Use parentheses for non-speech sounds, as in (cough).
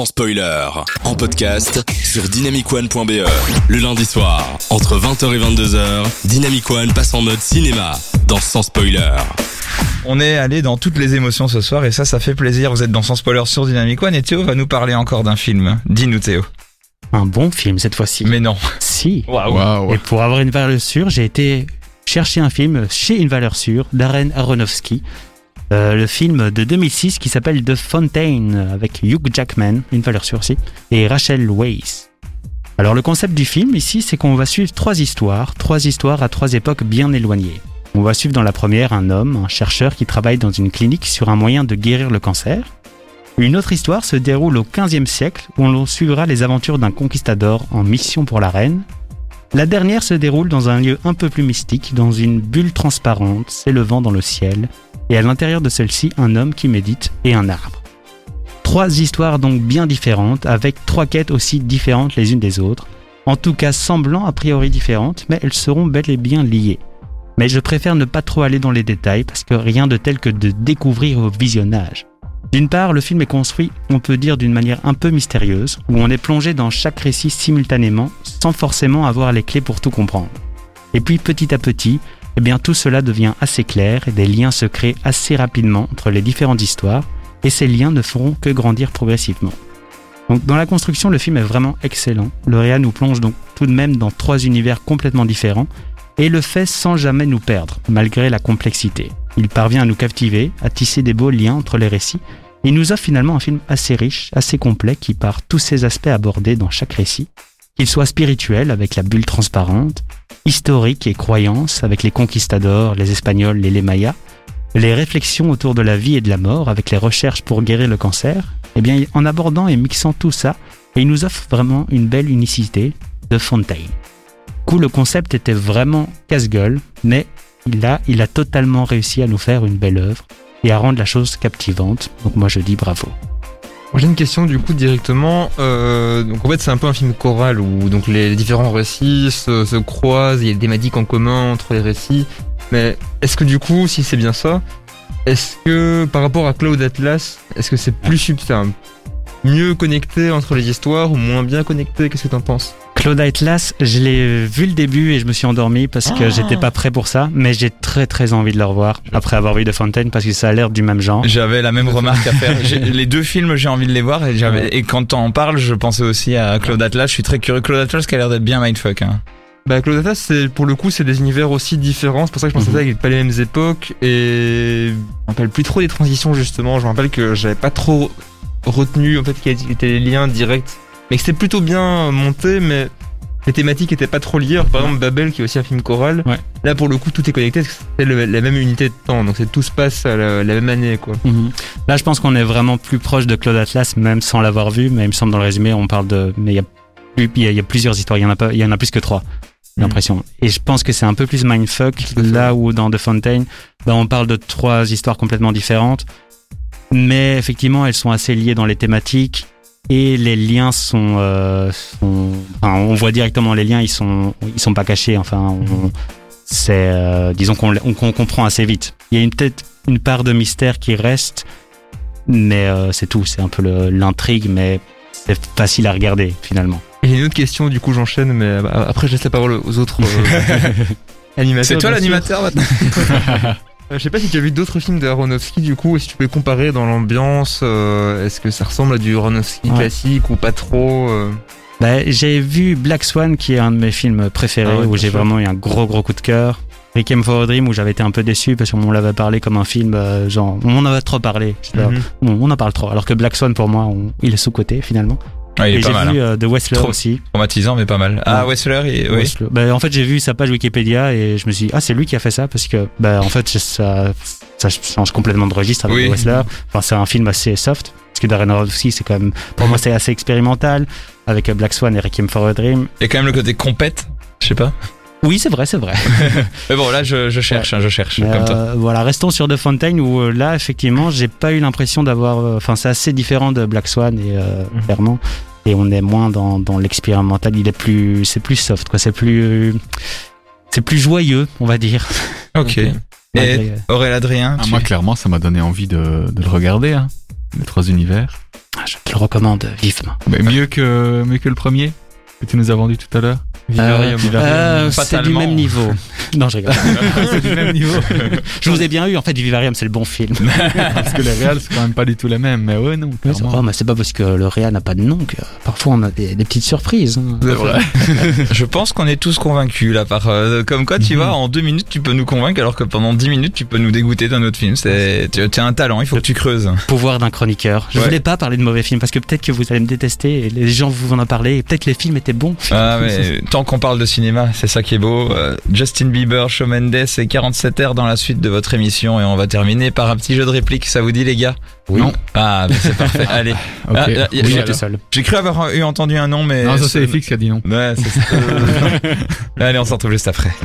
sans spoiler, en podcast sur dynamicone.be. Le lundi soir, entre 20h et 22h, Dynamic One passe en mode cinéma dans Sans spoiler. On est allé dans toutes les émotions ce soir et ça, ça fait plaisir. Vous êtes dans Sans spoiler sur Dynamic One et Théo va nous parler encore d'un film. Dis-nous Théo. Un bon film cette fois-ci. Mais non. Si. Waouh. Et pour avoir une valeur sûre, j'ai été chercher un film chez une valeur sûre, Darren Aronofsky. Euh, le film de 2006 qui s'appelle The Fountain avec Hugh Jackman, une valeur sûre aussi, et Rachel Weisz. Alors le concept du film ici, c'est qu'on va suivre trois histoires, trois histoires à trois époques bien éloignées. On va suivre dans la première un homme, un chercheur qui travaille dans une clinique sur un moyen de guérir le cancer. Une autre histoire se déroule au 15e siècle où on suivra les aventures d'un conquistador en mission pour la reine. La dernière se déroule dans un lieu un peu plus mystique, dans une bulle transparente s'élevant dans le ciel, et à l'intérieur de celle-ci un homme qui médite et un arbre. Trois histoires donc bien différentes, avec trois quêtes aussi différentes les unes des autres, en tout cas semblant a priori différentes, mais elles seront bel et bien liées. Mais je préfère ne pas trop aller dans les détails parce que rien de tel que de découvrir au visionnage. D'une part, le film est construit, on peut dire, d'une manière un peu mystérieuse, où on est plongé dans chaque récit simultanément, sans forcément avoir les clés pour tout comprendre. Et puis petit à petit, eh bien tout cela devient assez clair et des liens se créent assez rapidement entre les différentes histoires, et ces liens ne feront que grandir progressivement. Donc dans la construction, le film est vraiment excellent. Le nous plonge donc tout de même dans trois univers complètement différents, et le fait sans jamais nous perdre, malgré la complexité. Il parvient à nous captiver, à tisser des beaux liens entre les récits, et nous offre finalement un film assez riche, assez complet, qui par tous ces aspects abordés dans chaque récit, qu'il soit spirituel avec la bulle transparente, historique et croyance avec les conquistadors, les Espagnols et les Mayas, les réflexions autour de la vie et de la mort avec les recherches pour guérir le cancer, eh bien en abordant et mixant tout ça, il nous offre vraiment une belle unicité de Fontaine. Coup, le concept était vraiment casse-gueule, mais il a, il a totalement réussi à nous faire une belle œuvre et à rendre la chose captivante. Donc moi je dis bravo. J'ai une question du coup directement. Euh, donc en fait c'est un peu un film choral où donc les différents récits se, se croisent, il y a des thématiques en commun entre les récits. Mais est-ce que du coup, si c'est bien ça, est-ce que par rapport à Cloud Atlas, est-ce que c'est plus subtil, mieux connecté entre les histoires ou moins bien connecté? Qu'est-ce que t'en penses? Claude Atlas, je l'ai vu le début et je me suis endormi parce que j'étais pas prêt pour ça, mais j'ai très très envie de le revoir après avoir vu The Fountain parce que ça a l'air du même genre. J'avais la même remarque à faire. Les deux films, j'ai envie de les voir et, et quand t'en parles, je pensais aussi à Claude Atlas. Je suis très curieux. Claude Atlas qui a l'air d'être bien mindfuck. Hein. Bah Cloud Atlas, c'est pour le coup c'est des univers aussi différents. C'est pour ça que je pensais ça avec pas les mêmes époques et je me rappelle plus trop des transitions justement. Je me rappelle que j'avais pas trop retenu en fait quels étaient les liens directs, mais que c'était plutôt bien monté, mais les thématiques étaient pas trop liées. Alors, par exemple Babel qui est aussi un film choral. Ouais. Là pour le coup tout est connecté, parce que c'est la même unité de temps, donc tout se passe à la, la même année quoi. Mhm. Là, je pense qu'on est vraiment plus proche de Claude Atlas, même sans l'avoir vu, mais il me semble dans le résumé, on parle de. Mais il y a, y y plusieurs histoires, il y en a, pas, y en a plus que trois, j'ai Mhm. l'impression. Et je pense que c'est un peu plus mindfuck, là où dans The Fountain, ben, on parle de trois histoires complètement différentes, mais effectivement, elles sont assez liées dans les thématiques. Et les liens sont, euh, sont- enfin, on voit directement les liens, ils sont, ils sont pas cachés. Enfin, c'est, euh, disons qu'on on, qu'on comprend assez vite. Il y a une peut-être une part de mystère qui reste, mais euh, c'est tout. C'est un peu l'intrigue, mais c'est facile à regarder finalement. Et j'ai une autre question, du coup j'enchaîne, mais après je laisse la parole aux autres euh, (laughs) animateurs. C'est toi l'animateur maintenant (laughs) Je sais pas si tu as vu d'autres films de Aronofsky du coup, et si tu peux comparer dans l'ambiance, euh, est-ce que ça ressemble à du Aronofsky Ouais. classique ou pas trop euh Bah, j'ai vu Black Swan, qui est un de mes films préférés, Ah ouais, où j'ai vraiment eu un gros gros coup de cœur. Requiem for a Dream, où j'avais été un peu déçu parce qu'on l'avait parlé comme un film, euh, genre, on en avait trop parlé. Mhm. on, on en parle trop. Alors que Black Swan, pour moi, on- il est sous-côté finalement. Ouais, il est Et j'ai mal. vu hein. euh, Wrestler Trop. aussi. Traumatisant, mais pas mal. Ah, Wessler, il- oui. Wrestler. Bah, en fait, j'ai vu sa page Wikipédia et je me suis dit, ah, c'est lui qui a fait ça parce que, bah, en fait, ça, ça change complètement de registre avec Oui. The Wrestler. Enfin, c'est un film assez soft. Parce que Darren Aronofsky, c'est quand même, pour moi, c'est assez expérimental avec Black Swan et Requiem for a Dream. A quand même le côté compète. Je sais pas. Oui, c'est vrai, c'est vrai. (laughs) Mais bon, là, je, je cherche, hein, je cherche, comme toi. euh, voilà, restons sur The Fountain où euh, là, effectivement, j'ai pas eu l'impression d'avoir. euh, Enfin, c'est assez différent de Black Swan et euh, Mhm. clairement. Et on est moins dans, dans l'expérimental. Il est plus, c'est plus soft, quoi. C'est plus, c'est plus joyeux, on va dire. Ok. ok. Malgré, Et Aurélien Adrien, Ah, tu- moi, clairement, ça m'a donné envie de, de le regarder, hein, les trois univers. Ah, Je te le recommande vivement. Mais mieux que mieux que le premier que tu nous as vendu tout à l'heure. Euh, euh, c'est du même niveau. (laughs) Non, je rigole. (laughs) c'est du même niveau. Je vous ai bien eu. En fait, Vivarium, c'est le bon film. (laughs) Parce que les réals c'est quand même pas du tout les mêmes. Mais ouais non. Va, mais c'est pas parce que le Réa n'a pas de nom que parfois on a des, des petites surprises. hein. C'est vrai. Je pense qu'on est tous convaincus là par euh, comme quoi tu Mhm. vois en deux minutes tu peux nous convaincre alors que pendant dix minutes tu peux nous dégoûter d'un autre film. C'est tu tu as un talent, il faut que tu creuses. Pouvoir d'un chroniqueur. Je Ouais. voulais pas parler de mauvais films parce que peut-être que vous allez me détester et les gens vous en ont parlé et peut-être les films étaient bons. Ah mais tant qu'on parle de cinéma, c'est ça qui est beau. Euh, Justin Bieber, Shawn Mendes et 47 heures dans la suite de votre émission et on va terminer par un petit jeu de réplique. Ça vous dit les gars? Oui. Non? Ah mais c'est parfait. (laughs) Allez. Ok. Ah, là, y a- Oui, j'ai- j'étais seul. J'ai cru avoir eu entendu un nom mais Non ça c'est FX qui a dit non. Ouais, c'est ça. (laughs) Allez, on se retrouve juste après.